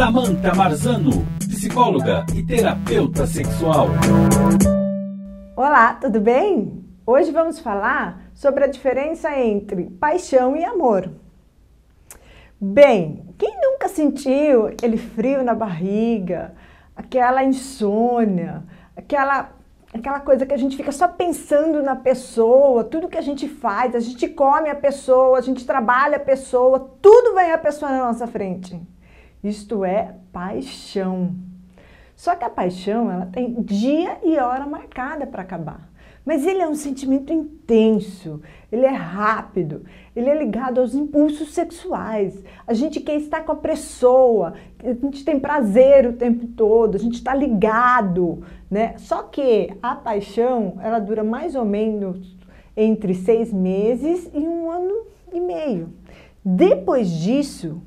Samantha Marzano, psicóloga e terapeuta sexual. Olá, tudo bem? Hoje vamos falar sobre a diferença entre paixão e amor. Bem, quem nunca sentiu aquele frio na barriga, aquela insônia, aquela aquela coisa que a gente fica só pensando na pessoa, tudo que a gente faz, a gente come a pessoa, a gente trabalha a pessoa, tudo vem a pessoa na nossa frente. Isto é paixão. Só que a paixão, ela tem dia e hora marcada para acabar. Mas ele é um sentimento intenso, ele é rápido, ele é ligado aos impulsos sexuais. A gente quer estar com a pessoa, a gente tem prazer o tempo todo, a gente está ligado, né? Só que a paixão, ela dura mais ou menos entre seis meses e um ano e meio. Depois disso,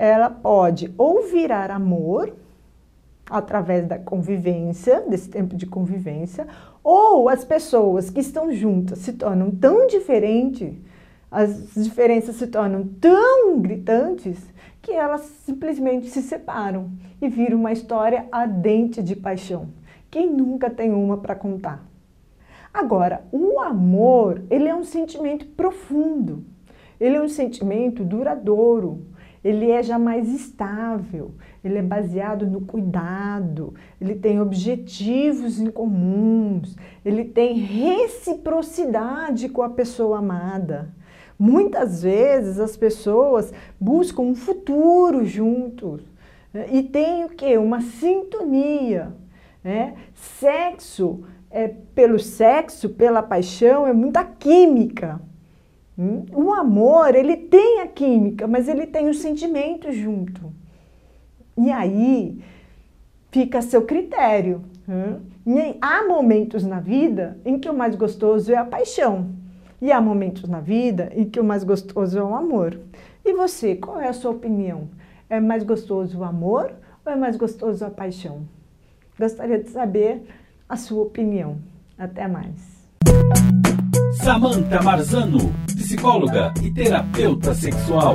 ela pode ou virar amor, através da convivência, desse tempo de convivência, ou as pessoas que estão juntas se tornam tão diferentes, as diferenças se tornam tão gritantes, que elas simplesmente se separam e viram uma história ardente de paixão. Quem nunca tem uma para contar? Agora, o amor, ele é um sentimento profundo. Ele é um sentimento duradouro ele é já mais estável, ele é baseado no cuidado, ele tem objetivos em comuns, ele tem reciprocidade com a pessoa amada. Muitas vezes as pessoas buscam um futuro juntos né? e tem o que? Uma sintonia. Né? Sexo, é, pelo sexo, pela paixão, é muita química. O amor, ele tem a química, mas ele tem o sentimento junto. E aí fica a seu critério. E há momentos na vida em que o mais gostoso é a paixão. E há momentos na vida em que o mais gostoso é o amor. E você, qual é a sua opinião? É mais gostoso o amor ou é mais gostoso a paixão? Gostaria de saber a sua opinião. Até mais. Samantha Marzano, psicóloga e terapeuta sexual.